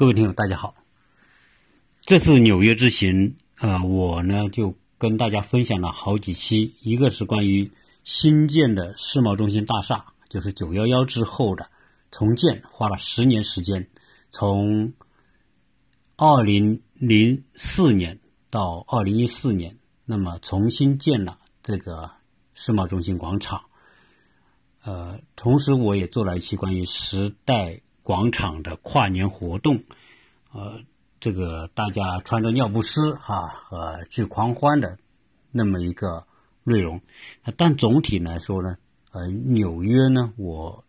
各位听友，大家好。这次纽约之行，呃，我呢就跟大家分享了好几期，一个是关于新建的世贸中心大厦，就是九幺幺之后的重建，花了十年时间，从二零零四年到二零一四年，那么重新建了这个世贸中心广场。呃，同时我也做了一期关于时代。广场的跨年活动，呃，这个大家穿着尿不湿哈，呃，去狂欢的那么一个内容。但总体来说呢，呃，纽约呢，我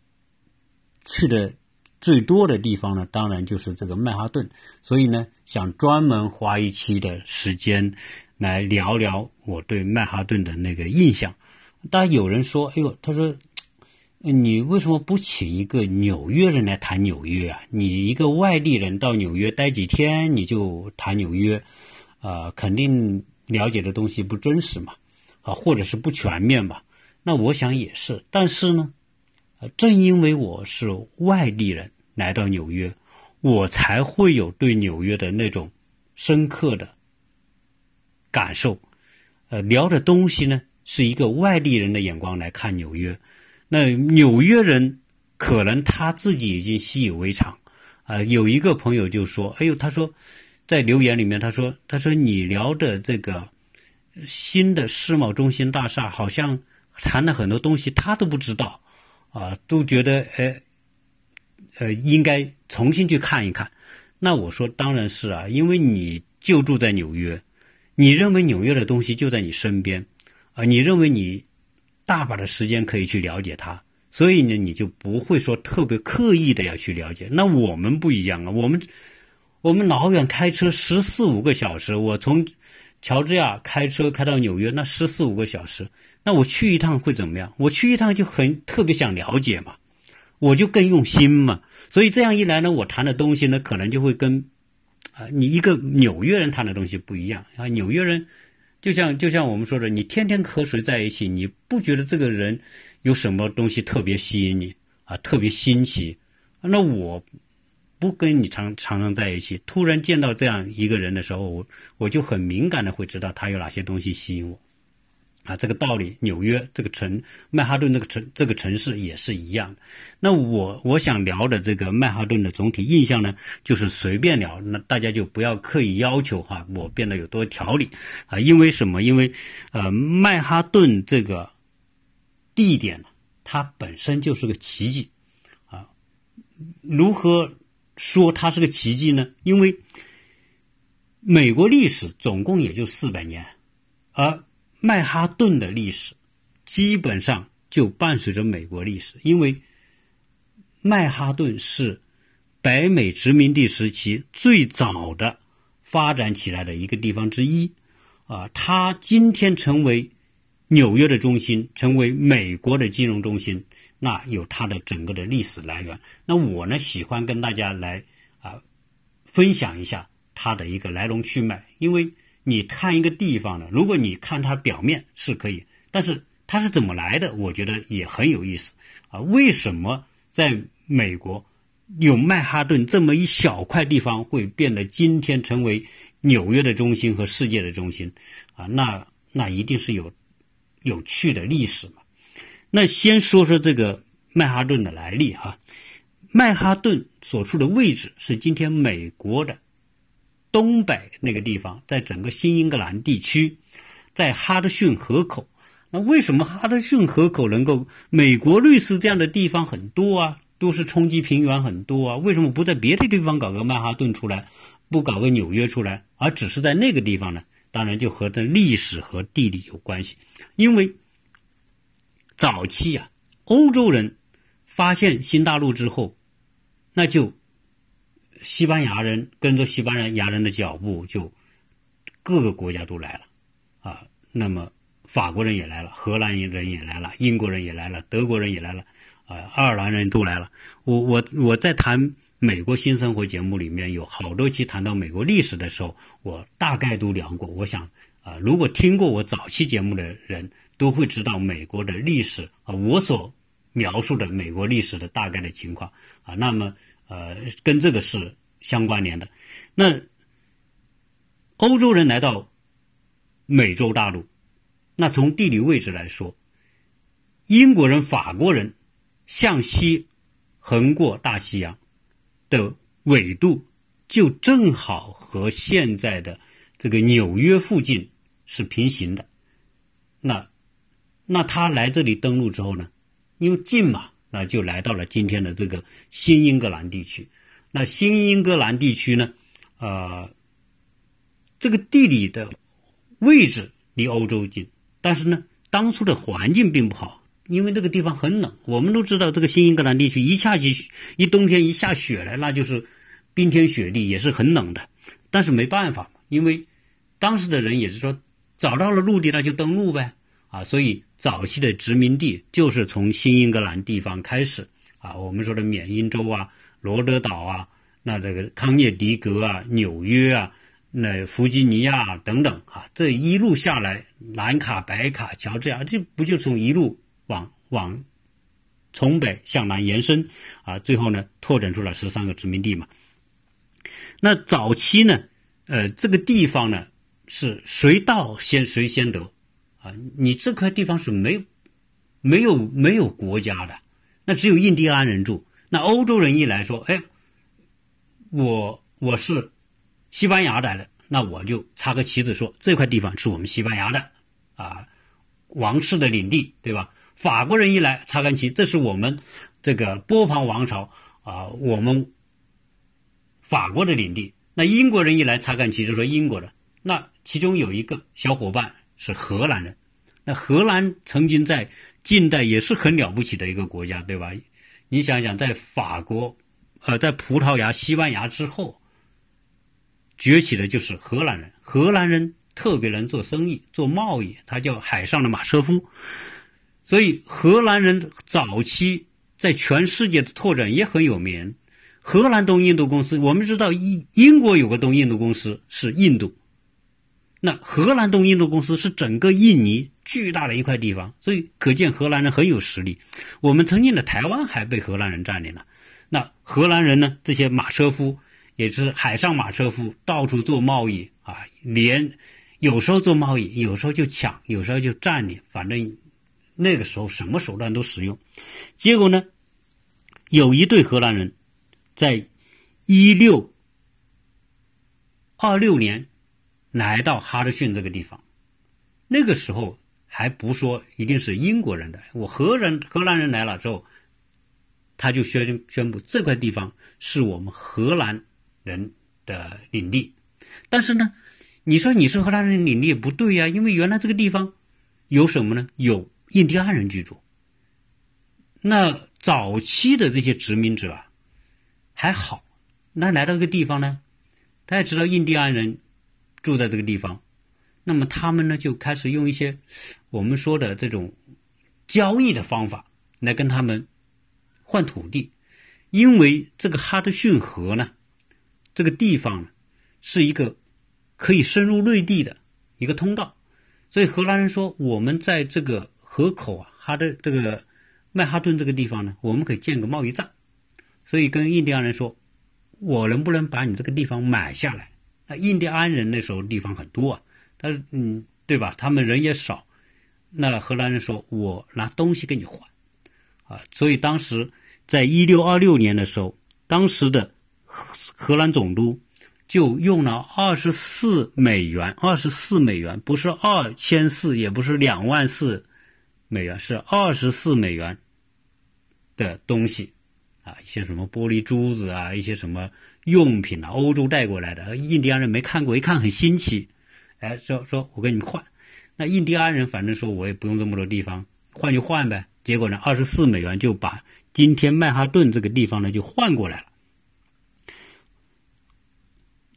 去的最多的地方呢，当然就是这个曼哈顿。所以呢，想专门花一期的时间来聊聊我对曼哈顿的那个印象。当然有人说，哎呦，他说。你为什么不请一个纽约人来谈纽约啊？你一个外地人到纽约待几天你就谈纽约，啊，肯定了解的东西不真实嘛，啊，或者是不全面吧？那我想也是。但是呢，正因为我是外地人来到纽约，我才会有对纽约的那种深刻的感受。呃，聊的东西呢，是一个外地人的眼光来看纽约。那纽约人可能他自己已经习以为常，啊，有一个朋友就说：“哎呦，他说，在留言里面，他说，他说你聊的这个新的世贸中心大厦，好像谈了很多东西，他都不知道，啊，都觉得，哎，呃，应该重新去看一看。那我说，当然是啊，因为你就住在纽约，你认为纽约的东西就在你身边，啊，你认为你。”大把的时间可以去了解它，所以呢，你就不会说特别刻意的要去了解。那我们不一样啊，我们我们老远开车十四五个小时，我从乔治亚开车开到纽约，那十四五个小时，那我去一趟会怎么样？我去一趟就很特别想了解嘛，我就更用心嘛。所以这样一来呢，我谈的东西呢，可能就会跟啊你一个纽约人谈的东西不一样啊，纽约人。就像就像我们说的，你天天和谁在一起，你不觉得这个人有什么东西特别吸引你啊，特别新奇？那我不跟你常常常在一起，突然见到这样一个人的时候，我我就很敏感的会知道他有哪些东西吸引我。啊，这个道理，纽约这个城，曼哈顿这个城，这个城市也是一样。那我我想聊的这个曼哈顿的总体印象呢，就是随便聊，那大家就不要刻意要求哈，我变得有多条理啊。因为什么？因为呃，曼哈顿这个地点，它本身就是个奇迹啊。如何说它是个奇迹呢？因为美国历史总共也就四百年，而曼哈顿的历史基本上就伴随着美国历史，因为曼哈顿是北美殖民地时期最早的发展起来的一个地方之一。啊，它今天成为纽约的中心，成为美国的金融中心，那有它的整个的历史来源。那我呢，喜欢跟大家来啊分享一下它的一个来龙去脉，因为。你看一个地方呢，如果你看它表面是可以，但是它是怎么来的，我觉得也很有意思啊。为什么在美国有曼哈顿这么一小块地方会变得今天成为纽约的中心和世界的中心啊？那那一定是有有趣的历史嘛。那先说说这个曼哈顿的来历哈。曼哈顿所处的位置是今天美国的。东北那个地方，在整个新英格兰地区，在哈德逊河口。那为什么哈德逊河口能够？美国律师这样的地方很多啊，都是冲击平原很多啊。为什么不在别的地方搞个曼哈顿出来，不搞个纽约出来，而只是在那个地方呢？当然就和这历史和地理有关系。因为早期啊，欧洲人发现新大陆之后，那就。西班牙人跟着西班牙人的脚步，就各个国家都来了，啊，那么法国人也来了，荷兰人也来了，英国人也来了，德国人也来了，啊，爱尔兰人都来了。我我我在谈美国新生活节目里面有好多期谈到美国历史的时候，我大概都聊过。我想啊，如果听过我早期节目的人都会知道美国的历史啊，我所描述的美国历史的大概的情况啊，那么。呃，跟这个是相关联的。那欧洲人来到美洲大陆，那从地理位置来说，英国人、法国人向西横过大西洋的纬度，就正好和现在的这个纽约附近是平行的。那那他来这里登陆之后呢，因为近嘛，那就来到了今天的这个新英格兰地区。那新英格兰地区呢，呃，这个地理的位置离欧洲近，但是呢，当初的环境并不好，因为这个地方很冷。我们都知道，这个新英格兰地区一下起一冬天一下雪来，那就是冰天雪地，也是很冷的。但是没办法，因为当时的人也是说，找到了陆地，那就登陆呗。啊，所以早期的殖民地就是从新英格兰地方开始啊，我们说的缅因州啊、罗德岛啊、那这个康涅狄格啊、纽约啊、那弗吉尼亚等等啊，这一路下来，南卡、北卡、乔治亚，这不就从一路往往从北向南延伸啊？最后呢，拓展出了十三个殖民地嘛。那早期呢，呃，这个地方呢是谁到先谁先得。啊，你这块地方是没有没有没有国家的，那只有印第安人住。那欧洲人一来说，哎，我我是西班牙来的，那我就插个旗子说这块地方是我们西班牙的啊，王室的领地，对吧？法国人一来插杆旗，这是我们这个波旁王朝啊，我们法国的领地。那英国人一来插杆旗就说英国的。那其中有一个小伙伴。是荷兰人，那荷兰曾经在近代也是很了不起的一个国家，对吧？你想想，在法国，呃，在葡萄牙、西班牙之后，崛起的就是荷兰人。荷兰人特别能做生意、做贸易，他叫海上的马车夫。所以，荷兰人早期在全世界的拓展也很有名。荷兰东印度公司，我们知道英英国有个东印度公司是印度。那荷兰东印度公司是整个印尼巨大的一块地方，所以可见荷兰人很有实力。我们曾经的台湾还被荷兰人占领了。那荷兰人呢？这些马车夫也是海上马车夫，到处做贸易啊，连有时候做贸易，有时候就抢，有时候就占领，反正那个时候什么手段都使用。结果呢，有一对荷兰人，在一六二六年。来到哈德逊这个地方，那个时候还不说一定是英国人的，我荷人荷兰人来了之后，他就宣宣布这块地方是我们荷兰人的领地。但是呢，你说你是荷兰人领地也不对呀，因为原来这个地方有什么呢？有印第安人居住。那早期的这些殖民者啊，还好，那来到这个地方呢，他也知道印第安人。住在这个地方，那么他们呢就开始用一些我们说的这种交易的方法来跟他们换土地，因为这个哈德逊河呢，这个地方呢是一个可以深入内地的一个通道，所以荷兰人说我们在这个河口啊，哈德这个曼哈顿这个地方呢，我们可以建个贸易站，所以跟印第安人说，我能不能把你这个地方买下来？印第安人那时候地方很多啊，但是嗯，对吧？他们人也少，那荷兰人说：“我拿东西跟你换。”啊，所以当时在一六二六年的时候，当时的荷荷兰总督就用了二十四美元，二十四美元不是二千四，也不是两万四美元，是二十四美元的东西。啊，一些什么玻璃珠子啊，一些什么用品啊，欧洲带过来的，印第安人没看过，一看很新奇，哎，说说我跟你们换，那印第安人反正说我也不用这么多地方，换就换呗。结果呢，二十四美元就把今天曼哈顿这个地方呢就换过来了。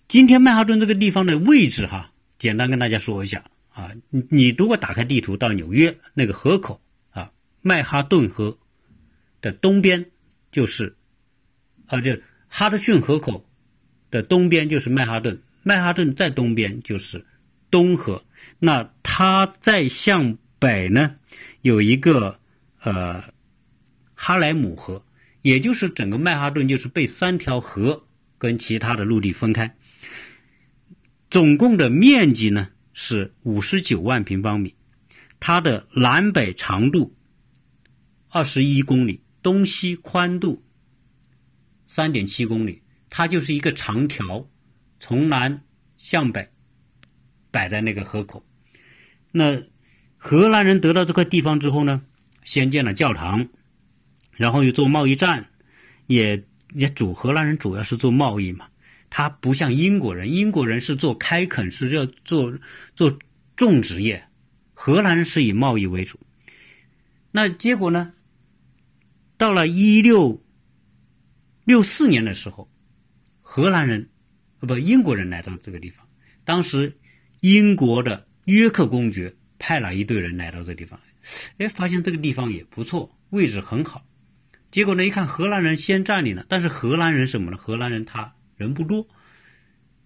今天曼哈顿这个地方的位置哈，简单跟大家说一下啊，你你如果打开地图到纽约那个河口啊，曼哈顿河的东边。就是，啊，这哈德逊河口的东边就是曼哈顿，曼哈顿在东边就是东河。那它再向北呢，有一个呃哈莱姆河，也就是整个曼哈顿就是被三条河跟其他的陆地分开。总共的面积呢是五十九万平方米，它的南北长度二十一公里，东西宽度三点七公里，它就是一个长条，从南向北摆在那个河口。那荷兰人得到这块地方之后呢，先建了教堂，然后又做贸易站，也也主荷兰人主要是做贸易嘛。他不像英国人，英国人是做开垦，是要做做种植业，荷兰人是以贸易为主。那结果呢？到了一六六四年的时候，荷兰人，呃不，英国人来到这个地方。当时英国的约克公爵派了一队人来到这个地方，哎，发现这个地方也不错，位置很好。结果呢，一看荷兰人先占领了，但是荷兰人什么呢？荷兰人他。人不多，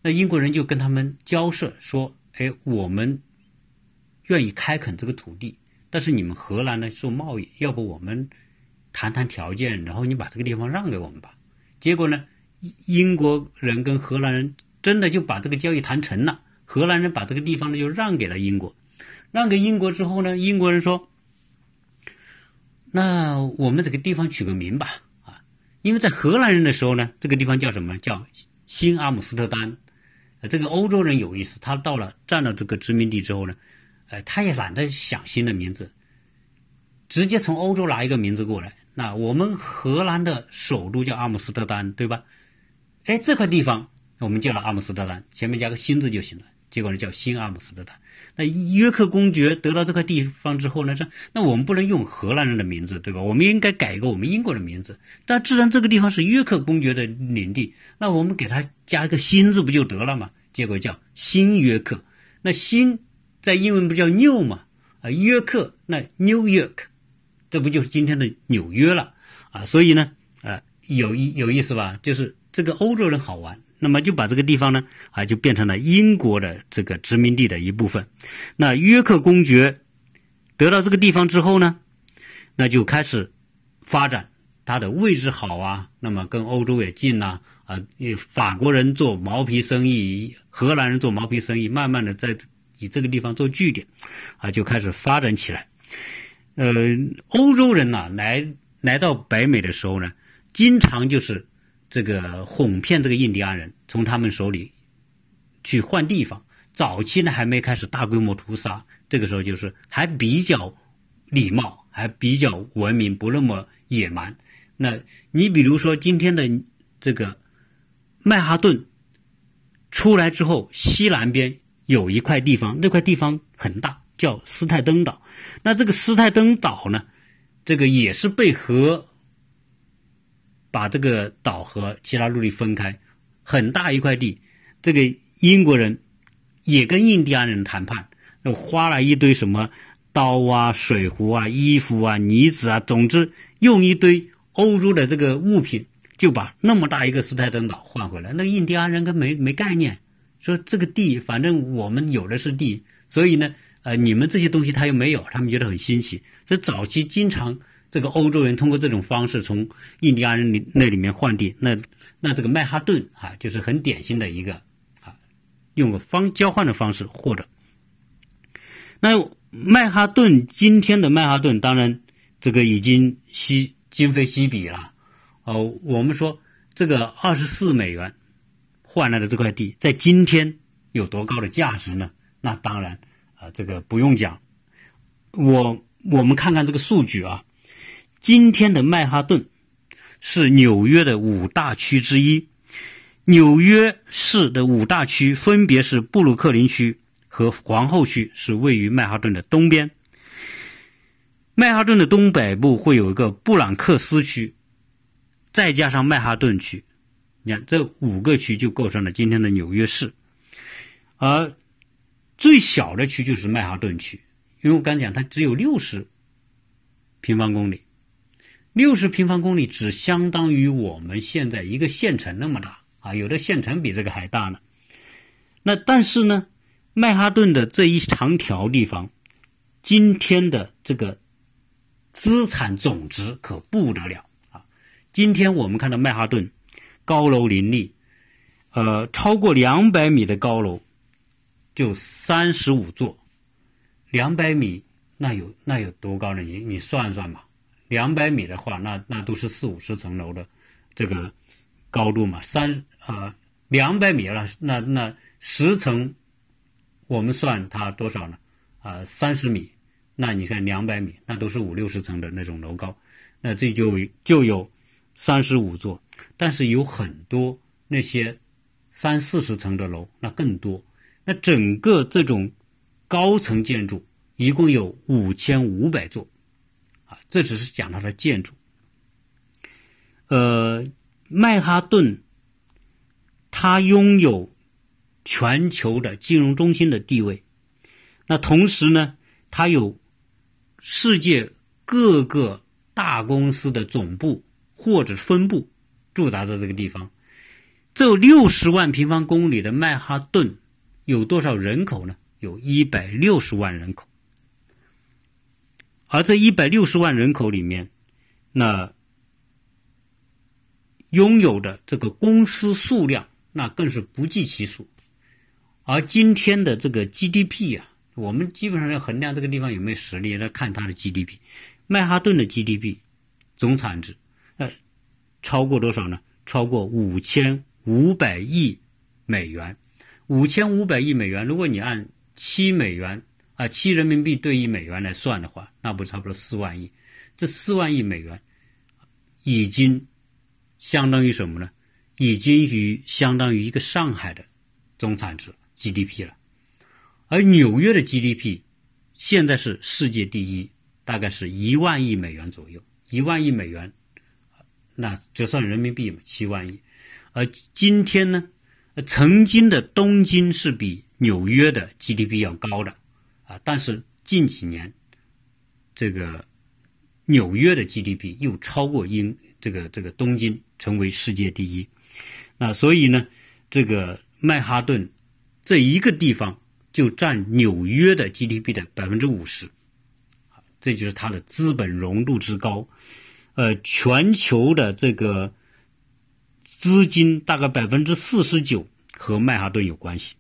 那英国人就跟他们交涉说：“哎，我们愿意开垦这个土地，但是你们荷兰呢做贸易，要不我们谈谈条件，然后你把这个地方让给我们吧。”结果呢，英国人跟荷兰人真的就把这个交易谈成了，荷兰人把这个地方呢就让给了英国。让给英国之后呢，英国人说：“那我们这个地方取个名吧。”啊因为在荷兰人的时候呢，这个地方叫什么？叫新阿姆斯特丹。呃，这个欧洲人有意思，他到了占了这个殖民地之后呢，呃，他也懒得想新的名字，直接从欧洲拿一个名字过来。那我们荷兰的首都叫阿姆斯特丹，对吧？哎，这块地方我们叫了阿姆斯特丹，前面加个新字就行了。结果呢，叫新阿姆斯特丹。那约克公爵得到这块地方之后呢，这那我们不能用荷兰人的名字，对吧？我们应该改一个我们英国的名字。但既然这个地方是约克公爵的领地，那我们给他加一个新字不就得了吗？结果叫新约克。那新在英文不叫 new 吗？啊，约克那 New York，这不就是今天的纽约了啊？所以呢，啊，有意有意思吧？就是这个欧洲人好玩。那么就把这个地方呢，啊，就变成了英国的这个殖民地的一部分。那约克公爵得到这个地方之后呢，那就开始发展，它的位置好啊，那么跟欧洲也近呐，啊，法国人做毛皮生意，荷兰人做毛皮生意，慢慢的在以这个地方做据点，啊，就开始发展起来。呃，欧洲人呐，来来到北美的时候呢，经常就是。这个哄骗这个印第安人，从他们手里去换地方。早期呢还没开始大规模屠杀，这个时候就是还比较礼貌，还比较文明，不那么野蛮。那你比如说今天的这个曼哈顿出来之后，西南边有一块地方，那块地方很大，叫斯泰登岛。那这个斯泰登岛呢，这个也是被和。把这个岛和其他陆地分开，很大一块地。这个英国人也跟印第安人谈判，花了一堆什么刀啊、水壶啊、衣服啊、泥子啊，总之用一堆欧洲的这个物品，就把那么大一个斯泰登岛换回来。那印第安人跟没没概念，说这个地反正我们有的是地，所以呢，呃，你们这些东西他又没有，他们觉得很新奇。所以早期经常。这个欧洲人通过这种方式从印第安人里那里面换地，那那这个曼哈顿啊，就是很典型的一个啊，用个方交换的方式获得。那曼哈顿今天的曼哈顿，当然这个已经西今非昔比了。哦，我们说这个二十四美元换来的这块地，在今天有多高的价值呢？那当然啊，这个不用讲。我我们看看这个数据啊。今天的曼哈顿是纽约的五大区之一。纽约市的五大区分别是布鲁克林区和皇后区，是位于曼哈顿的东边。曼哈顿的东北部会有一个布朗克斯区，再加上曼哈顿区，你看这五个区就构成了今天的纽约市。而最小的区就是曼哈顿区，因为我刚讲它只有六十平方公里。六十平方公里只相当于我们现在一个县城那么大啊，有的县城比这个还大呢。那但是呢，曼哈顿的这一长条地方，今天的这个资产总值可不得了啊！今天我们看到曼哈顿高楼林立，呃，超过两百米的高楼就三十五座，两百米那有那有多高呢？你你算算吧，两百米的话，那那都是四五十层楼的这个高度嘛。三啊，两百米了，那那十层，我们算它多少呢？啊，三十米，那你看两百米，那都是五六十层的那种楼高，那这就就有三十五座，但是有很多那些三四十层的楼，那更多。那整个这种高层建筑一共有五千五百座，啊，这只是讲它的建筑。呃，曼哈顿，它拥有全球的金融中心的地位。那同时呢，它有世界各个大公司的总部或者分部驻扎在这个地方。这六十万平方公里的曼哈顿有多少人口呢？有一百六十万人口。而这一百六十万人口里面，那拥有的这个公司数量那更是不计其数。而今天的这个 GDP 啊。我们基本上要衡量这个地方有没有实力，来看它的 GDP。曼哈顿的 GDP 总产值，呃，超过多少呢？超过五千五百亿美元。五千五百亿美元，如果你按七美元啊，七人民币兑一美元来算的话，那不差不多四万亿。这四万亿美元已经相当于什么呢？已经于相当于一个上海的总产值 GDP 了。而纽约的 GDP 现在是世界第一，大概是一万亿美元左右，一万亿美元，那折算人民币嘛，七万亿。而今天呢，曾经的东京是比纽约的 GDP 要高的啊，但是近几年，这个纽约的 GDP 又超过英这个这个东京，成为世界第一。那所以呢，这个曼哈顿这一个地方。就占纽约的 GDP 的百分之五十，这就是它的资本融度之高。呃，全球的这个资金大概百分之四十九和曼哈顿有关系。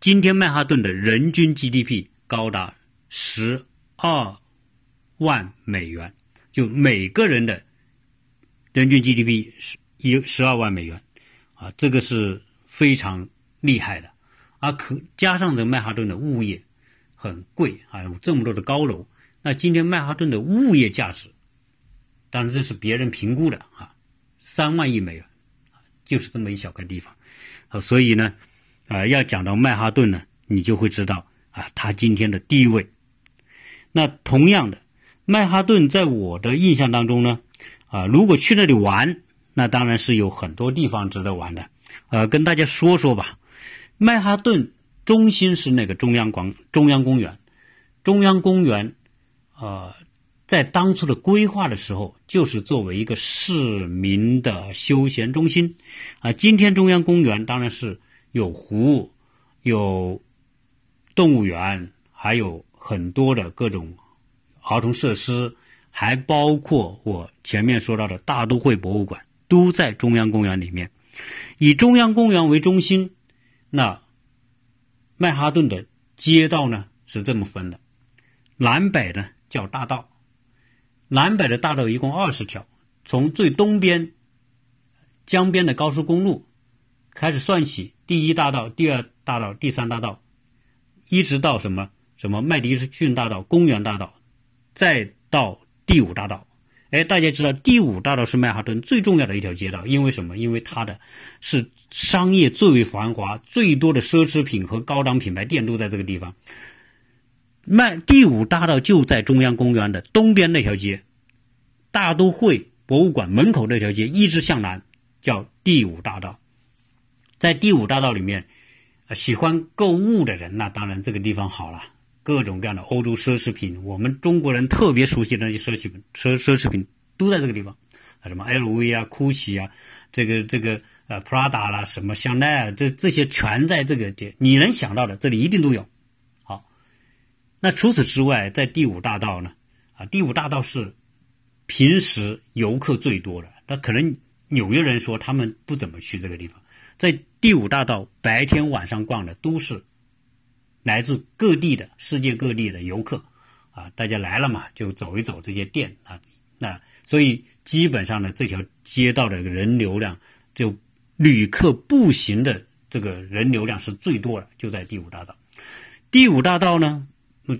今天曼哈顿的人均 GDP 高达十二万美元，就每个人的人均 GDP 是一十二万美元，啊，这个是非常厉害的。啊，可加上这曼哈顿的物业很贵啊，有这么多的高楼。那今天曼哈顿的物业价值，当然这是别人评估的啊，三万亿美元，就是这么一小块地方。啊，所以呢，啊，要讲到曼哈顿呢，你就会知道啊，它今天的地位。那同样的，曼哈顿在我的印象当中呢，啊，如果去那里玩，那当然是有很多地方值得玩的。呃，跟大家说说吧。曼哈顿中心是那个中央广中央公园，中央公园，呃，在当初的规划的时候，就是作为一个市民的休闲中心，啊，今天中央公园当然是有湖，有动物园，还有很多的各种儿童设施，还包括我前面说到的大都会博物馆，都在中央公园里面，以中央公园为中心。那曼哈顿的街道呢是这么分的，南北呢叫大道，南北的大道一共二十条，从最东边江边的高速公路开始算起，第一大道、第二大道、第三大道，一直到什么什么麦迪逊大道、公园大道，再到第五大道。哎，大家知道第五大道是曼哈顿最重要的一条街道，因为什么？因为它的是商业最为繁华、最多的奢侈品和高档品牌店都在这个地方。曼第五大道就在中央公园的东边那条街，大都会博物馆门口那条街一直向南，叫第五大道。在第五大道里面，喜欢购物的人，那当然这个地方好了。各种各样的欧洲奢侈品，我们中国人特别熟悉的那些奢侈品，奢奢侈品都在这个地方，啊，什么 LV 啊、GUCCI 啊，这个这个呃 Prada 啦，什么香奈儿，这这些全在这个店，你能想到的，这里一定都有。那除此之外，在第五大道呢，啊，第五大道是平时游客最多的，那可能纽约人说他们不怎么去这个地方。在第五大道白天晚上逛的都是来自各地的世界各地的游客啊，大家来了嘛，就走一走这些店啊，那所以基本上呢，这条街道的人流量就旅客步行的这个人流量是最多的，就在第五大道。第五大道呢，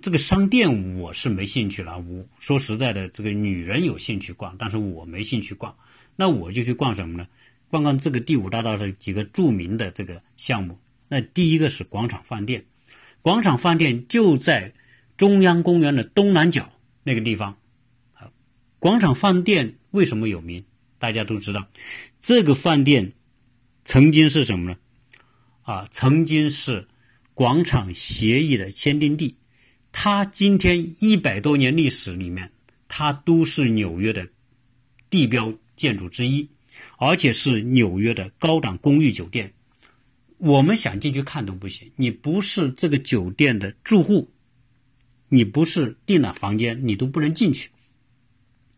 这个商店我是没兴趣了。我说实在的，这个女人有兴趣逛，但是我没兴趣逛。那我就去逛什么呢？逛逛这个第五大道上几个著名的这个项目。那第一个是广场饭店，广场饭店就在中央公园的东南角那个地方。啊，广场饭店为什么有名？大家都知道，这个饭店曾经是什么呢？啊，曾经是广场协议的签订地。它今天一百多年历史里面，它都是纽约的地标建筑之一。而且是纽约的高档公寓酒店，我们想进去看都不行。你不是这个酒店的住户，你不是订了房间，你都不能进去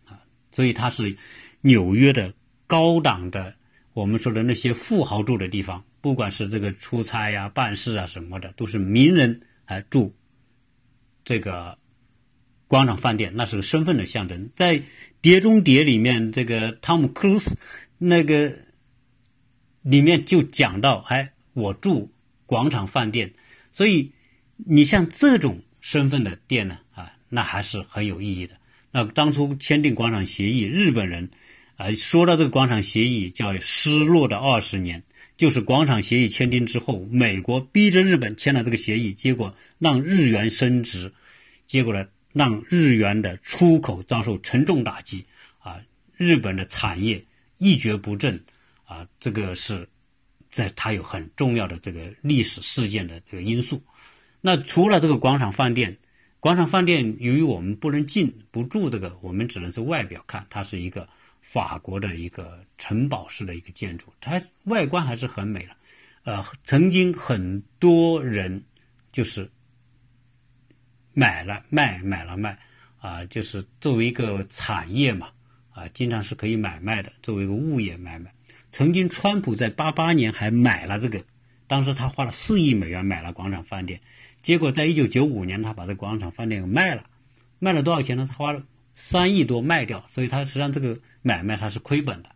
啊。所以它是纽约的高档的，我们说的那些富豪住的地方，不管是这个出差呀、办事啊什么的，都是名人啊住这个广场饭店，那是个身份的象征。在《碟中谍》里面，这个汤姆·克鲁斯。那个里面就讲到，哎，我住广场饭店，所以你像这种身份的店呢，啊，那还是很有意义的。那当初签订广场协议，日本人啊，说到这个广场协议叫失落的二十年，就是广场协议签订之后，美国逼着日本签了这个协议，结果让日元升值，结果呢，让日元的出口遭受沉重打击，啊，日本的产业。一蹶不振，啊，这个是在它有很重要的这个历史事件的这个因素。那除了这个广场饭店，广场饭店由于我们不能进不住这个，我们只能是外表看，它是一个法国的一个城堡式的一个建筑，它外观还是很美的。呃，曾经很多人就是买了卖，买了卖，啊，就是作为一个产业嘛。啊，经常是可以买卖的，作为一个物业买卖。曾经，川普在八八年还买了这个，当时他花了四亿美元买了广场饭店，结果在一九九五年，他把这广场饭店给卖了，卖了多少钱呢？他花了三亿多卖掉，所以他实际上这个买卖他是亏本的。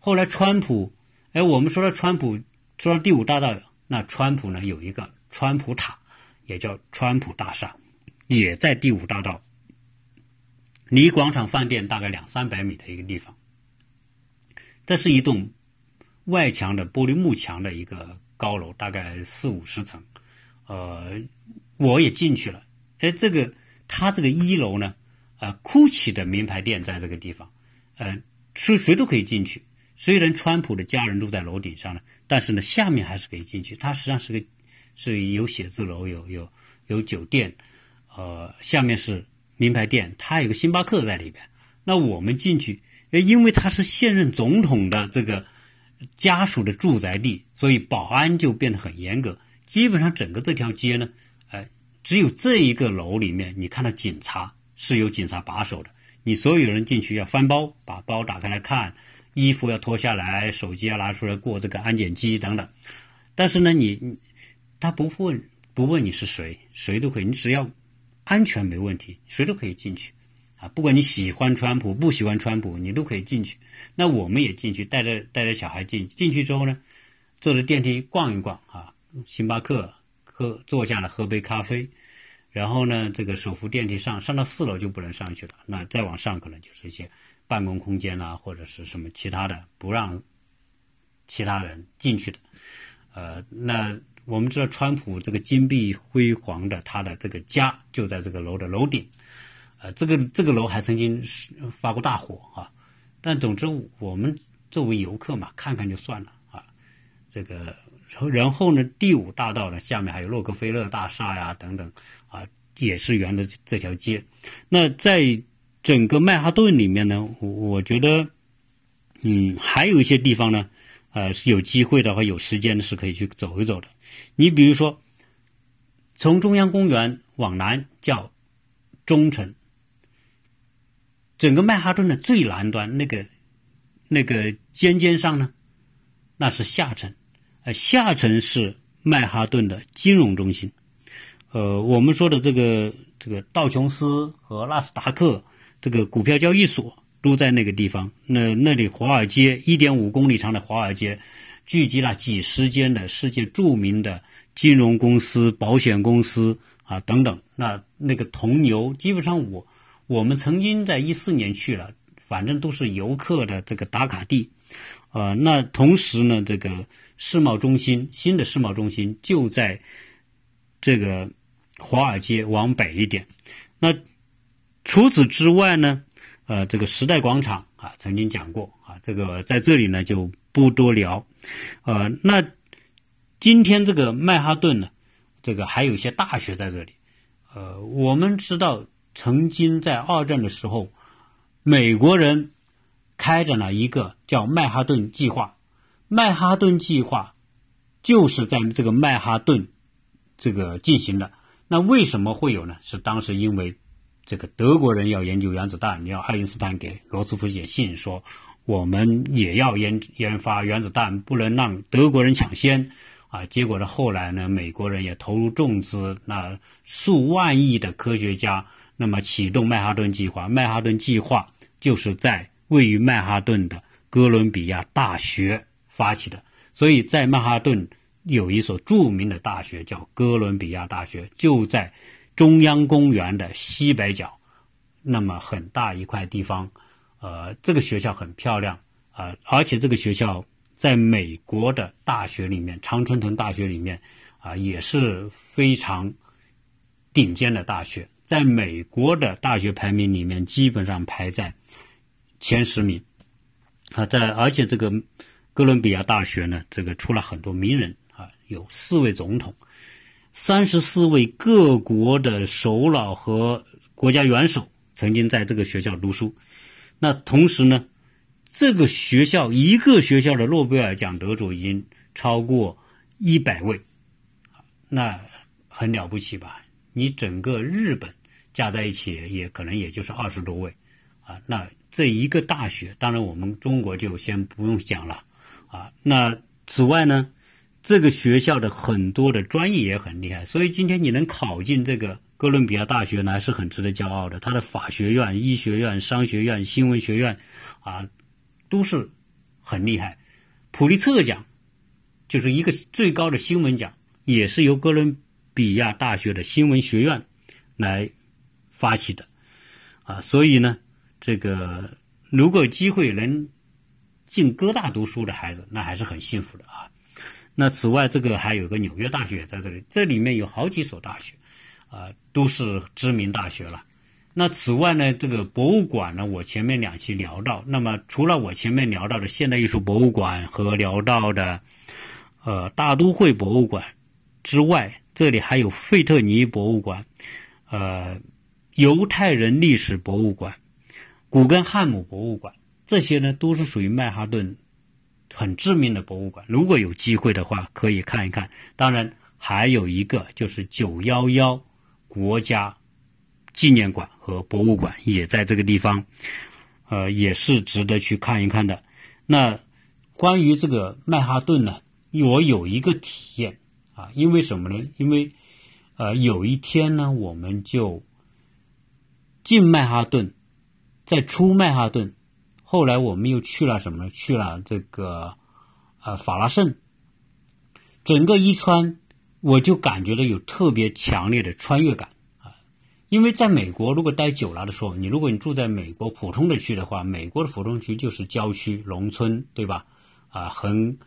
后来，川普，哎，我们说了川普，说了第五大道，那川普呢有一个川普塔，也叫川普大厦，也在第五大道。离广场饭店大概两三百米的一个地方，这是一栋外墙的玻璃幕墙的一个高楼，大概四五十层。呃，我也进去了。哎，这个它这个一楼呢，啊，GUCCI 的名牌店在这个地方，呃，谁谁都可以进去。虽然川普的家人都在楼顶上呢，但是呢，下面还是可以进去。它实际上是个是有写字楼，有有有酒店，呃，下面是。名牌店，它有个星巴克在里边。那我们进去，因为它是现任总统的这个家属的住宅地，所以保安就变得很严格。基本上整个这条街呢，呃，只有这一个楼里面，你看到警察是有警察把守的。你所有人进去要翻包，把包打开来看，衣服要脱下来，手机要拿出来过这个安检机等等。但是呢，你他不问不问你是谁，谁都可以，你只要。安全没问题，谁都可以进去，啊，不管你喜欢川普不喜欢川普，你都可以进去。那我们也进去，带着带着小孩进进去之后呢，坐着电梯逛一逛啊，星巴克喝坐下来喝杯咖啡，然后呢，这个手扶电梯上上到四楼就不能上去了，那再往上可能就是一些办公空间啦，或者是什么其他的不让其他人进去的，呃，那。我们知道，川普这个金碧辉煌的他的这个家就在这个楼的楼顶，呃，这个这个楼还曾经发过大火啊。但总之，我们作为游客嘛，看看就算了啊。这个然后呢，第五大道呢下面还有洛克菲勒大厦呀等等，也是沿着这条街。那在整个曼哈顿里面呢，我我觉得，嗯，还有一些地方呢，呃，是有机会的话，有时间是可以去走一走的。你比如说，从中央公园往南叫中城，整个曼哈顿的最南端那个那个尖尖上呢，那是下城，呃，下城是曼哈顿的金融中心。呃，我们说的这个这个道琼斯和纳斯达克这个股票交易所都在那个地方。那那里华尔街一点五公里长的华尔街，聚集了几十间的世界著名的金融公司、保险公司啊等等。那那个铜牛，基本上我我们曾经在一四年去了，反正都是游客的这个打卡地。呃，那同时呢，这个世贸中心新的世贸中心就在这个。华尔街往北一点，那除此之外呢？呃，这个时代广场啊，曾经讲过啊，这个在这里呢就不多聊。呃，那今天这个曼哈顿呢，这个还有一些大学在这里。呃，我们知道，曾经在二战的时候，美国人开展了一个叫曼哈顿计划。曼哈顿计划就是在这个曼哈顿这个进行的。那为什么会有呢？是当时因为这个德国人要研究原子弹，你要爱因斯坦给罗斯福写信说，我们也要研研发原子弹，不能让德国人抢先啊。结果呢，后来呢，美国人也投入重资，那数万亿的科学家，那么启动曼哈顿计划。曼哈顿计划就是在位于曼哈顿的哥伦比亚大学发起的，所以在曼哈顿。有一所著名的大学叫哥伦比亚大学，就在中央公园的西北角，那么很大一块地方，呃，这个学校很漂亮啊，而且这个学校在美国的大学里面，常春藤大学里面啊也是非常顶尖的大学，在美国的大学排名里面基本上排在前十名啊，在而且这个哥伦比亚大学呢，这个出了很多名人。有四位总统，三十四位各国的首脑和国家元首曾经在这个学校读书。那同时呢，这个学校一个学校的诺贝尔奖得主已经超过一百位，那很了不起吧？你整个日本加在一起也可能也就是二十多位啊。那这一个大学，当然我们中国就先不用讲了啊。那此外呢？这个学校的很多的专业也很厉害，所以今天你能考进这个哥伦比亚大学呢，是很值得骄傲的。它的法学院、医学院、商学院、新闻学院，啊，都是很厉害。普利策奖就是一个最高的新闻奖，也是由哥伦比亚大学的新闻学院来发起的，啊，所以呢，这个如果有机会能进哥大读书的孩子，那还是很幸福的啊。那此外，这个还有个纽约大学在这里，这里面有好几所大学，啊，都是知名大学了。那此外呢，这个博物馆呢，我前面两期聊到，那么除了我前面聊到的现代艺术博物馆和聊到的，呃，大都会博物馆之外，这里还有费特尼博物馆，呃，犹太人历史博物馆，古根汉姆博物馆，这些呢都是属于曼哈顿。很知名的博物馆，如果有机会的话，可以看一看。当然，还有一个就是九幺幺国家纪念馆和博物馆也在这个地方，呃，也是值得去看一看的。那关于这个曼哈顿呢，我有一个体验啊，因为什么呢？因为呃，有一天呢，我们就进曼哈顿，再出曼哈顿。后来我们又去了什么？去了这个，呃，法拉盛。整个伊川，我就感觉到有特别强烈的穿越感啊！因为在美国，如果待久了的时候，你如果你住在美国普通的区的话，美国的普通区就是郊区、农村，对吧？啊，很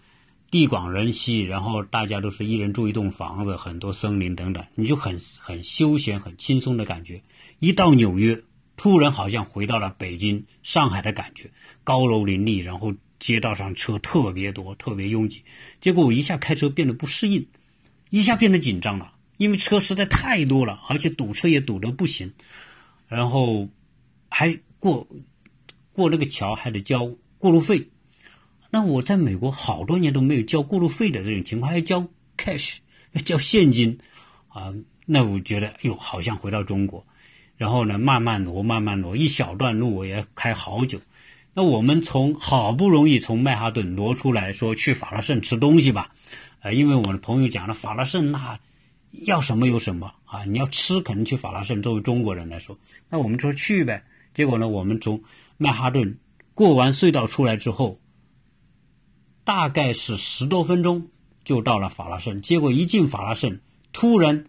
地广人稀，然后大家都是一人住一栋房子，很多森林等等，你就很很休闲、很轻松的感觉。一到纽约。突然好像回到了北京、上海的感觉，高楼林立，然后街道上车特别多、特别拥挤。结果我一下开车变得不适应，一下变得紧张了，因为车实在太多了，而且堵车也堵得不行。然后还过过那个桥还得交过路费，那我在美国好多年都没有交过路费的这种情况，还要交 cash，要交现金啊。那我觉得，哎呦，好像回到中国。然后呢，慢慢挪，慢慢挪，一小段路我也开好久。那我们从好不容易从曼哈顿挪出来说去法拉盛吃东西吧，呃，因为我的朋友讲了，法拉盛那要什么有什么啊，你要吃肯定去法拉盛。作为中国人来说，那我们说去呗。结果呢，我们从曼哈顿过完隧道出来之后，大概是十多分钟就到了法拉盛。结果一进法拉盛，突然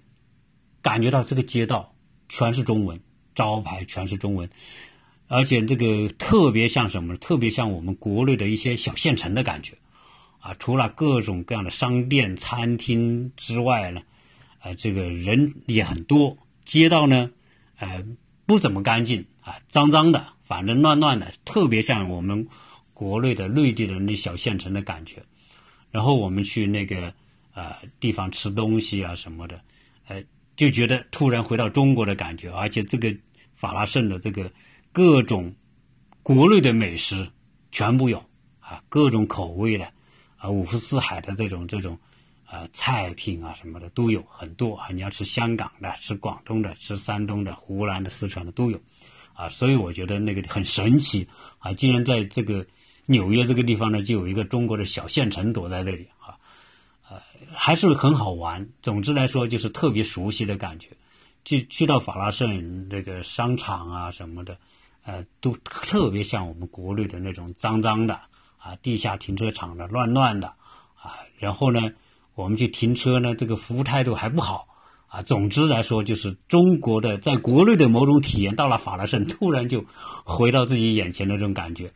感觉到这个街道全是中文，招牌全是中文。而且这个特别像什么呢？特别像我们国内的一些小县城的感觉，啊，除了各种各样的商店、餐厅之外呢，啊，这个人也很多，街道呢，呃，不怎么干净啊，脏脏的，反正乱乱的，特别像我们国内的内地的那小县城的感觉。然后我们去那个呃地方吃东西啊什么的，就觉得突然回到中国的感觉，而且这个法拉盛的这个。各种国内的美食全部有啊，各种口味的啊，五湖四海的这种这种啊菜品啊什么的都有很多啊。你要吃香港的，吃广东的，吃山东的、湖南的、四川的都有啊。所以我觉得那个很神奇啊，竟然在这个纽约这个地方呢，就有一个中国的小县城躲在这里，还是很好玩。总之来说，就是特别熟悉的感觉。去去到法拉盛那个商场啊什么的。呃，都特别像我们国内的那种脏脏的啊，地下停车场的乱乱的啊。然后呢，我们去停车呢，这个服务态度还不好啊。总之来说，就是中国的在国内的某种体验，到了法拉盛，突然就回到自己眼前的这种感觉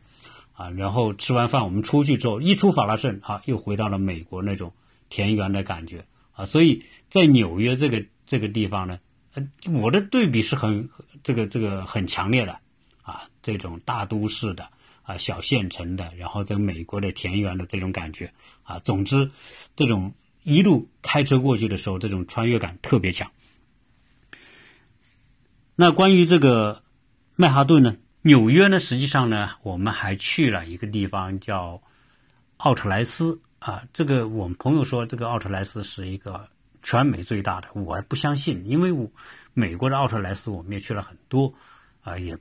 啊。然后吃完饭，我们出去之后，一出法拉盛啊，又回到了美国那种田园的感觉啊。所以在纽约这个这个地方呢，呃我的对比是很这个这个很强烈的。啊，这种大都市的啊，小县城的，然后在美国的田园的这种感觉啊，总之，这种一路开车过去的时候，这种穿越感特别强。那关于这个曼哈顿呢，纽约呢，实际上呢，我们还去了一个地方叫奥特莱斯啊。这个我们朋友说，这个奥特莱斯是一个全美最大的，我还不相信，因为我美国的奥特莱斯我们也去了很多啊，也。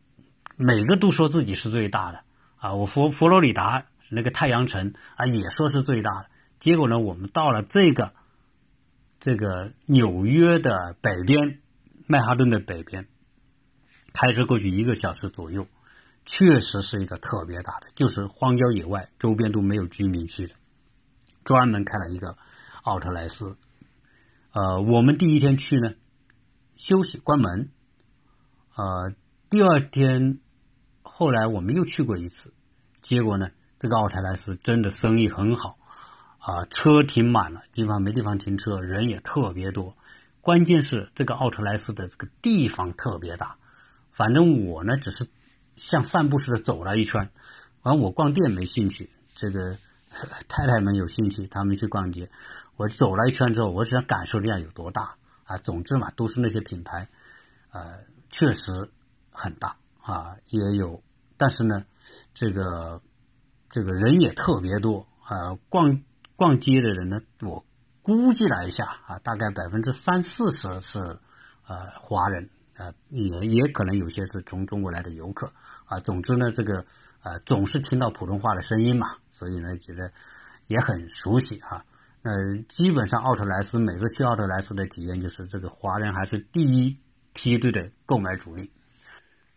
每个都说自己是最大的啊！我佛佛罗里达那个太阳城啊，也说是最大的。结果呢，我们到了这个这个纽约的北边，曼哈顿的北边，开车过去一个小时左右，确实是一个特别大的，就是荒郊野外，周边都没有居民区的，专门开了一个奥特莱斯。呃，我们第一天去呢，休息关门，呃，第二天。后来我们又去过一次，结果呢，这个奥特莱斯真的生意很好，啊，车停满了，基本上没地方停车，人也特别多。关键是这个奥特莱斯的这个地方特别大，反正我呢只是像散步似的走了一圈，完我逛店没兴趣，这个 太太们有兴趣，他们去逛街。我走了一圈之后，我只想感受这样有多大啊。总之嘛，都是那些品牌，呃，确实很大啊，也有。但是呢，这个这个人也特别多啊，逛逛街的人呢，我估计了一下啊，大概百分之三四十是呃华人啊，也也可能有些是从中国来的游客啊。总之呢，这个呃总是听到普通话的声音嘛，所以呢觉得也很熟悉哈。呃，基本上奥特莱斯每次去奥特莱斯的体验就是这个华人还是第一梯队的购买主力。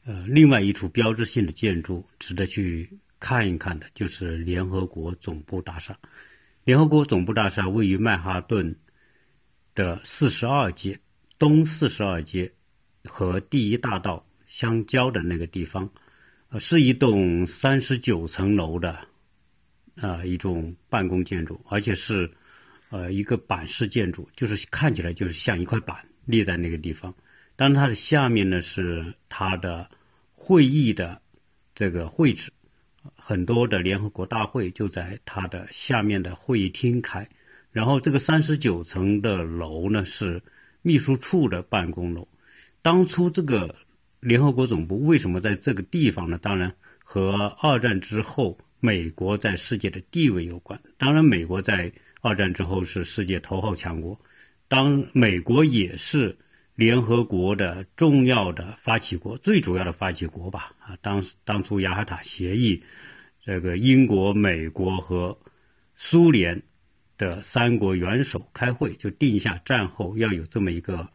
呃，另外一处标志性的建筑值得去看一看的，就是联合国总部大厦。联合国总部大厦位于曼哈顿的四十二街东四十二街和第一大道相交的那个地方，是一栋三十九层楼的啊一种办公建筑，而且是呃一个板式建筑，就是看起来就是像一块板立在那个地方。当然，它的下面呢是它的会议的这个会址，很多的联合国大会就在它的下面的会议厅开。然后，这个三十九层的楼呢是秘书处的办公楼。当初这个联合国总部为什么在这个地方呢？当然和二战之后美国在世界的地位有关。当然，美国在二战之后是世界头号强国，当美国也是。联合国的重要的发起国，最主要的发起国吧。啊，当当初雅尔塔协议，这个英国、美国和苏联的三国元首开会，就定下战后要有这么一个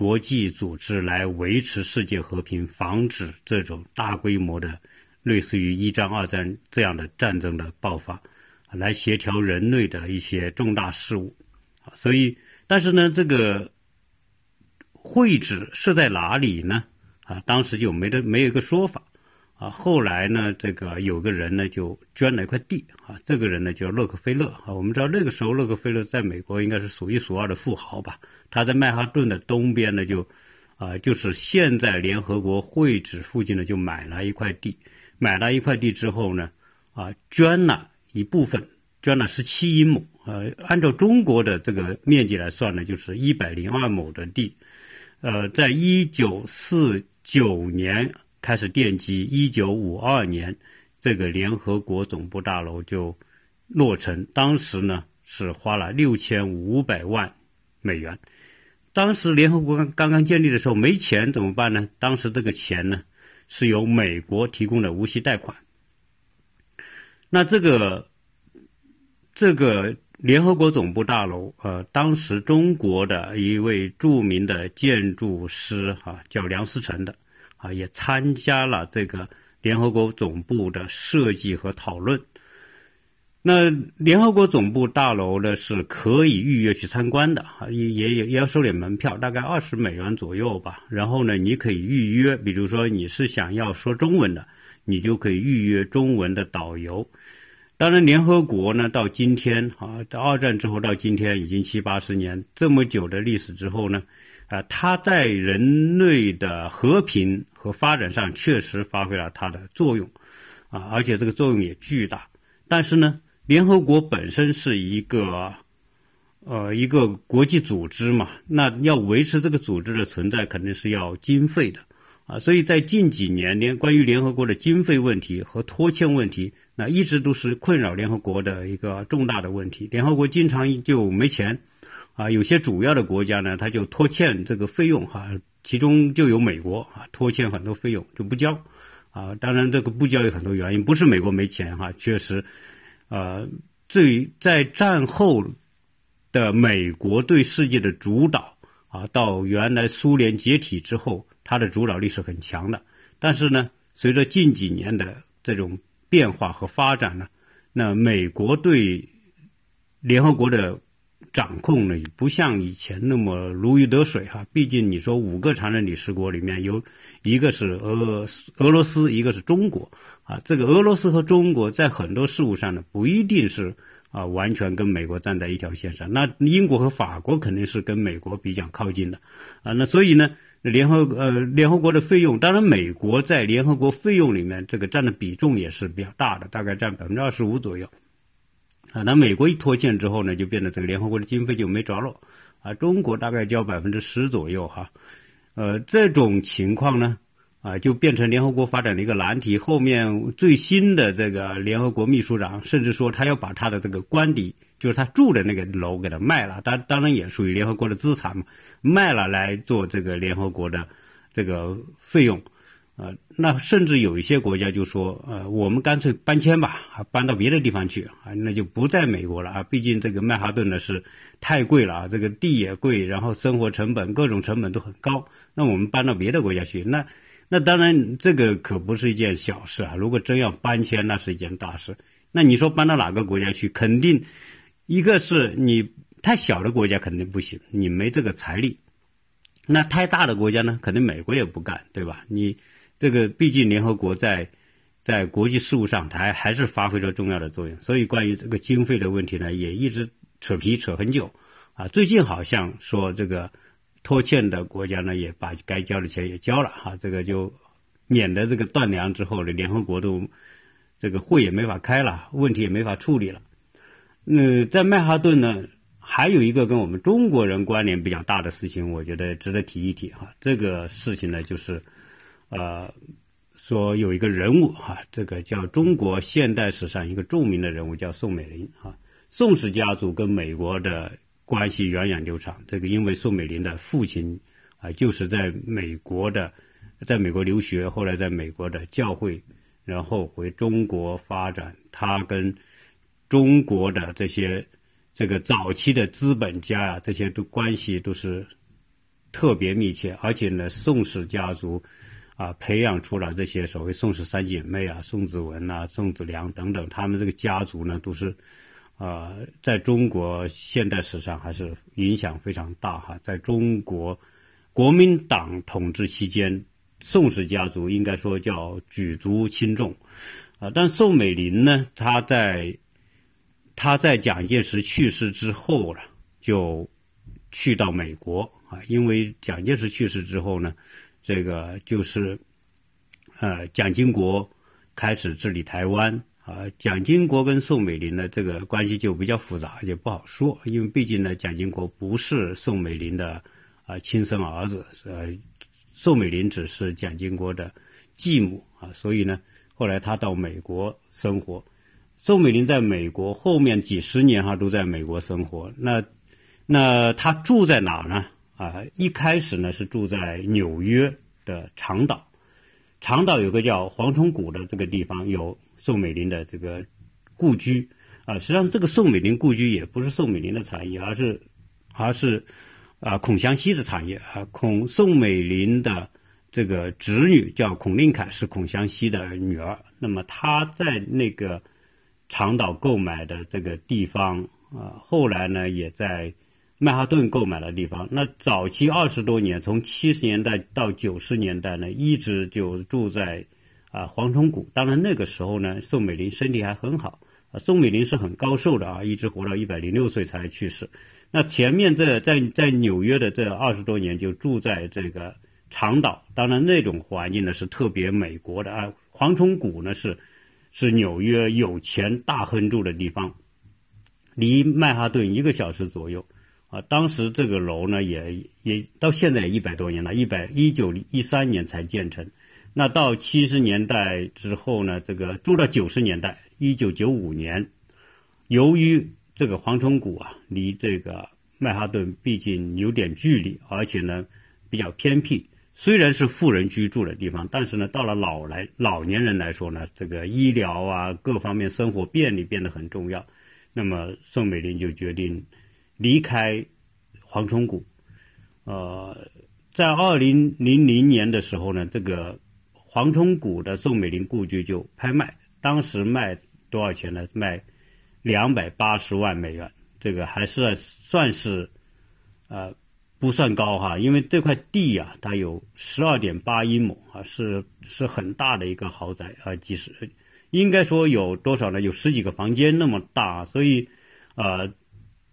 国际组织来维持世界和平，防止这种大规模的类似于一战、二战这样的战争的爆发，来协调人类的一些重大事务。所以，但是呢，这个。会址设在哪里呢？啊，当时就没得没有一个说法，啊，后来呢，这个有个人呢就捐了一块地，啊，这个人呢叫洛克菲勒，啊，我们知道那个时候洛克菲勒在美国应该是数一数二的富豪吧，他在曼哈顿的东边呢就，啊，就是现在联合国会址附近呢就买了一块地，买了一块地之后呢，啊，捐了一部分，捐了十七英亩，呃，按照中国的这个面积来算呢，就是一百零二亩的地。呃，在一九四九年开始奠基，一九五二年，这个联合国总部大楼就落成。当时呢是花了六千五百万美元。当时联合国刚刚刚建立的时候没钱怎么办呢？当时这个钱呢是由美国提供的无息贷款。那这个这个。联合国总部大楼，呃，当时中国的一位著名的建筑师，哈，叫梁思成的，啊，也参加了这个联合国总部的设计和讨论。那联合国总部大楼呢，是可以预约去参观的，啊，也也也要收点门票，大概二十美元左右吧。然后呢，你可以预约，比如说你是想要说中文的，你就可以预约中文的导游。当然，联合国呢，到今天啊，到二战之后到今天已经七八十年这么久的历史之后呢，啊，它在人类的和平和发展上确实发挥了它的作用，啊，而且这个作用也巨大。但是呢，联合国本身是一个，呃，一个国际组织嘛，那要维持这个组织的存在，肯定是要经费的。啊，所以在近几年，联关于联合国的经费问题和拖欠问题，那一直都是困扰联合国的一个重大的问题。联合国经常就没钱，啊，有些主要的国家呢，他就拖欠这个费用哈，其中就有美国啊，拖欠很多费用就不交，啊，当然这个不交有很多原因，不是美国没钱哈，确实，呃，最在战后的美国对世界的主导啊，到原来苏联解体之后。它的主导力是很强的，但是呢，随着近几年的这种变化和发展呢，那美国对联合国的掌控呢，不像以前那么如鱼得水哈。毕竟你说五个常任理事国里面有一个是俄俄罗斯，一个是中国啊，这个俄罗斯和中国在很多事务上呢，不一定是啊完全跟美国站在一条线上。那英国和法国肯定是跟美国比较靠近的啊，那所以呢。联合呃，联合国的费用，当然美国在联合国费用里面这个占的比重也是比较大的，大概占百分之二十五左右。啊，那美国一拖欠之后呢，就变得这个联合国的经费就没着落。啊，中国大概交百分之十左右哈。呃，这种情况呢，啊，就变成联合国发展的一个难题。后面最新的这个联合国秘书长甚至说，他要把他的这个官邸。就是他住的那个楼给他卖了，当当然也属于联合国的资产嘛，卖了来做这个联合国的这个费用，呃，那甚至有一些国家就说，呃，我们干脆搬迁吧，啊搬到别的地方去啊，那就不在美国了啊，毕竟这个曼哈顿呢是太贵了啊，这个地也贵，然后生活成本各种成本都很高，那我们搬到别的国家去，那那当然这个可不是一件小事啊，如果真要搬迁，那是一件大事，那你说搬到哪个国家去，肯定。一个是你太小的国家肯定不行，你没这个财力；那太大的国家呢，肯定美国也不干，对吧？你这个毕竟联合国在在国际事务上还还是发挥着重要的作用，所以关于这个经费的问题呢，也一直扯皮扯很久啊。最近好像说这个拖欠的国家呢，也把该交的钱也交了哈，这个就免得这个断粮之后呢，联合国都这个会也没法开了，问题也没法处理了。那在曼哈顿呢，还有一个跟我们中国人关联比较大的事情，我觉得值得提一提哈。这个事情呢，就是，呃，说有一个人物哈，这个叫中国现代史上一个著名的人物叫宋美龄哈。宋氏家族跟美国的关系源远流长，这个因为宋美龄的父亲啊，就是在美国的，在美国留学，后来在美国的教会，然后回中国发展。他跟中国的这些这个早期的资本家啊，这些都关系都是特别密切，而且呢，宋氏家族啊，培养出了这些所谓宋氏三姐妹啊，宋子文啊、宋子良等等，他们这个家族呢，都是。啊，在中国现代史上还是影响非常大哈。在中国国民党统治期间，宋氏家族应该说叫举足轻重啊。但宋美龄呢，她在她在蒋介石去世之后了，就去到美国啊。因为蒋介石去世之后呢，这个就是呃蒋经国开始治理台湾。啊，蒋经国跟宋美龄的这个关系就比较复杂，也不好说，因为毕竟呢，蒋经国不是宋美龄的啊亲生儿子，呃，宋美龄只是蒋经国的继母啊，所以呢，后来他到美国生活，宋美龄在美国后面几十年哈都在美国生活，那那他住在哪呢？啊，一开始呢是住在纽约的长岛。长岛有个叫黄崇谷的这个地方，有宋美龄的这个故居啊。实际上，这个宋美龄故居也不是宋美龄的产业，而是而是啊孔祥熙的产业啊。孔宋美龄的这个侄女叫孔令凯，是孔祥熙的女儿。那么她在那个长岛购买的这个地方啊，后来呢也在。曼哈顿购买的地方，那早期二十多年，从七十年代到九十年代呢，一直就住在啊蝗虫谷。当然那个时候呢，宋美龄身体还很好啊。宋美龄是很高寿的啊，一直活到一百零六岁才去世。那前面这在在纽约的这二十多年，就住在这个长岛。当然那种环境呢是特别美国的啊。蝗虫谷呢是是纽约有钱大亨住的地方，离曼哈顿一个小时左右。啊，当时这个楼呢，也也到现在也一百多年了，一百一九一三年才建成。那到七十年代之后呢，这个住到九十年代，一九九五年，由于这个蝗虫谷啊，离这个曼哈顿毕竟有点距离，而且呢比较偏僻。虽然是富人居住的地方，但是呢，到了老来老年人来说呢，这个医疗啊各方面生活便利变得很重要。那么宋美龄就决定。离开蝗虫谷，呃，在二零零零年的时候呢，这个蝗虫谷的宋美龄故居就拍卖，当时卖多少钱呢？卖两百八十万美元，这个还是算是呃不算高哈，因为这块地呀，它有十二点八英亩啊，是是很大的一个豪宅啊，几十应该说有多少呢？有十几个房间那么大，所以呃。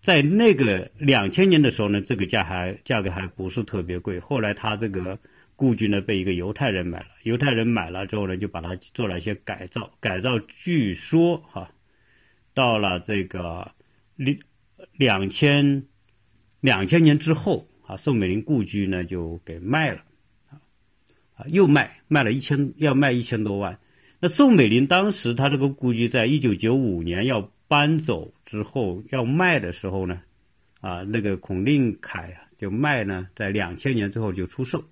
在那个两千年的时候呢，这个价还价格还不是特别贵。后来他这个故居呢被一个犹太人买了，犹太人买了之后呢，就把它做了一些改造。改造据说哈，到了这个两两千两千年之后啊，宋美龄故居呢就给卖了，啊又卖卖了一千要卖一千多万。那宋美龄当时她这个故居在一九九五年要。搬走之后要卖的时候呢，啊，那个孔令凯啊就卖呢，在两千年之后就出售。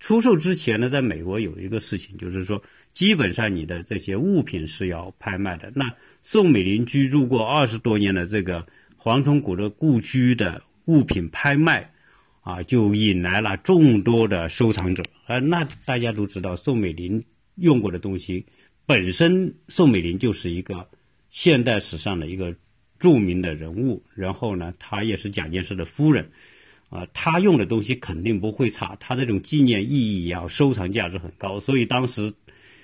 出售之前呢，在美国有一个事情，就是说，基本上你的这些物品是要拍卖的。那宋美龄居住过二十多年的这个黄崇谷的故居的物品拍卖，啊，就引来了众多的收藏者。啊，那大家都知道，宋美龄用过的东西本身，宋美龄就是一个。现代史上的一个著名的人物，然后呢，他也是蒋介石的夫人，啊，他用的东西肯定不会差，他这种纪念意义也好，收藏价值很高，所以当时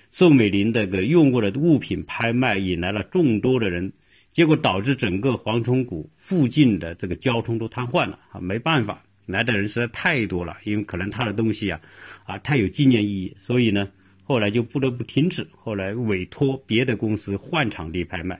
宋美龄这个用过的物品拍卖，引来了众多的人，结果导致整个蝗虫谷附近的这个交通都瘫痪了啊，没办法，来的人实在太多了，因为可能他的东西啊，啊，太有纪念意义，所以呢。后来就不得不停止，后来委托别的公司换场地拍卖。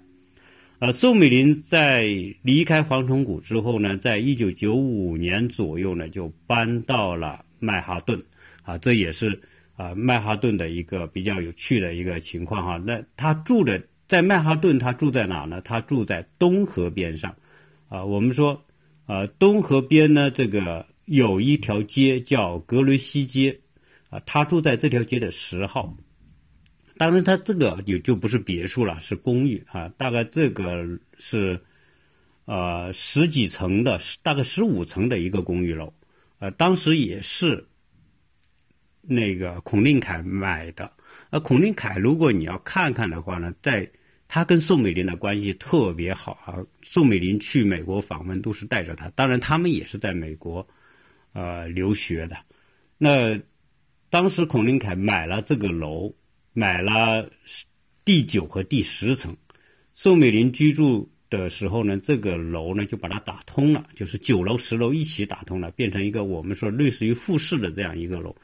呃，宋美龄在离开蝗虫谷之后呢，在一九九五年左右呢，就搬到了曼哈顿。啊，这也是啊曼哈顿的一个比较有趣的一个情况哈。那他住的在曼哈顿，他住在哪呢？他住在东河边上。啊，我们说，啊东河边呢，这个有一条街叫格雷西街，啊，他住在这条街的十号。当然，他这个也就不是别墅了，是公寓啊。大概这个是，呃，十几层的，大概十五层的一个公寓楼。呃，当时也是那个孔令凯买的。呃，孔令凯，如果你要看看的话呢，在他跟宋美龄的关系特别好啊。宋美龄去美国访问都是带着他，当然他们也是在美国呃留学的。那当时孔令凯买了这个楼。买了第九和第十层，宋美龄居住的时候呢，这个楼呢就把它打通了，就是九楼十楼一起打通了，变成一个我们说类似于复式的这样一个楼。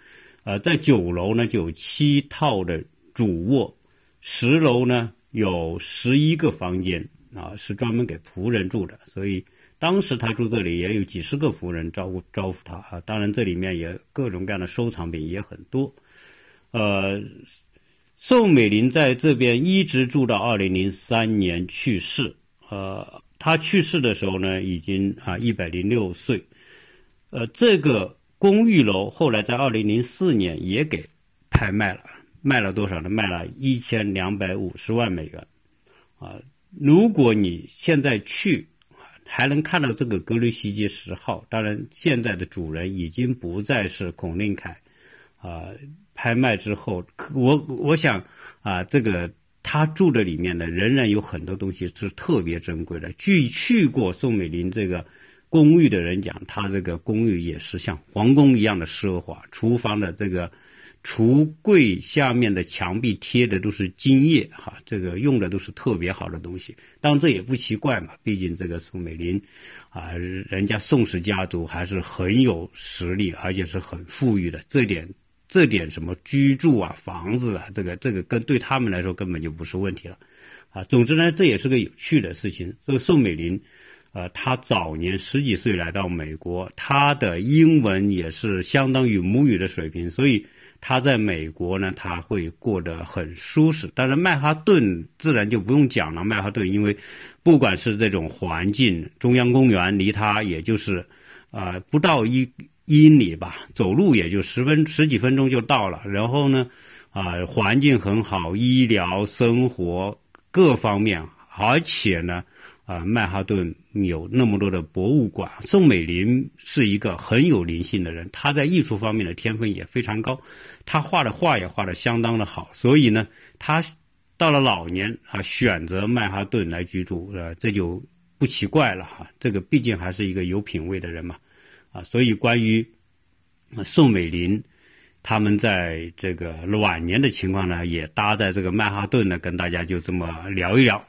呃，在九楼呢就有七套的主卧，十楼呢有十一个房间啊，是专门给仆人住的。所以当时他住这里也有几十个仆人招呼招呼他啊。当然这里面也各种各样的收藏品也很多，呃。宋美龄在这边一直住到二零零三年去世。呃，她去世的时候呢，已经啊一百零六岁。呃，这个公寓楼后来在二零零四年也给拍卖了，卖了多少呢？卖了一千两百五十万美元。啊，如果你现在去，还能看到这个格雷西街十号。当然，现在的主人已经不再是孔令凯，啊。拍卖之后，我我想啊，这个他住的里面呢，仍然有很多东西是特别珍贵的。据去过宋美龄这个公寓的人讲，他这个公寓也是像皇宫一样的奢华，厨房的这个橱柜下面的墙壁贴的都是金叶，哈，这个用的都是特别好的东西。当然这也不奇怪嘛，毕竟这个宋美龄啊，人家宋氏家族还是很有实力，而且是很富裕的，这点。这点什么居住啊、房子啊，这个这个跟对他们来说根本就不是问题了，啊，总之呢，这也是个有趣的事情。这个宋美龄，呃，她早年十几岁来到美国，她的英文也是相当于母语的水平，所以他在美国呢，他会过得很舒适。但是曼哈顿自然就不用讲了，曼哈顿因为不管是这种环境，中央公园离他也就是啊不到一。英里吧，走路也就十分十几分钟就到了。然后呢，啊，环境很好，医疗、生活各方面，而且呢，啊，曼哈顿有那么多的博物馆。宋美龄是一个很有灵性的人，她在艺术方面的天分也非常高，他画的画也画的相当的好。所以呢，他到了老年啊，选择曼哈顿来居住，呃，这就不奇怪了哈。这个毕竟还是一个有品位的人嘛。啊，所以关于宋美龄他们在这个晚年的情况呢，也搭在这个曼哈顿呢，跟大家就这么聊一聊。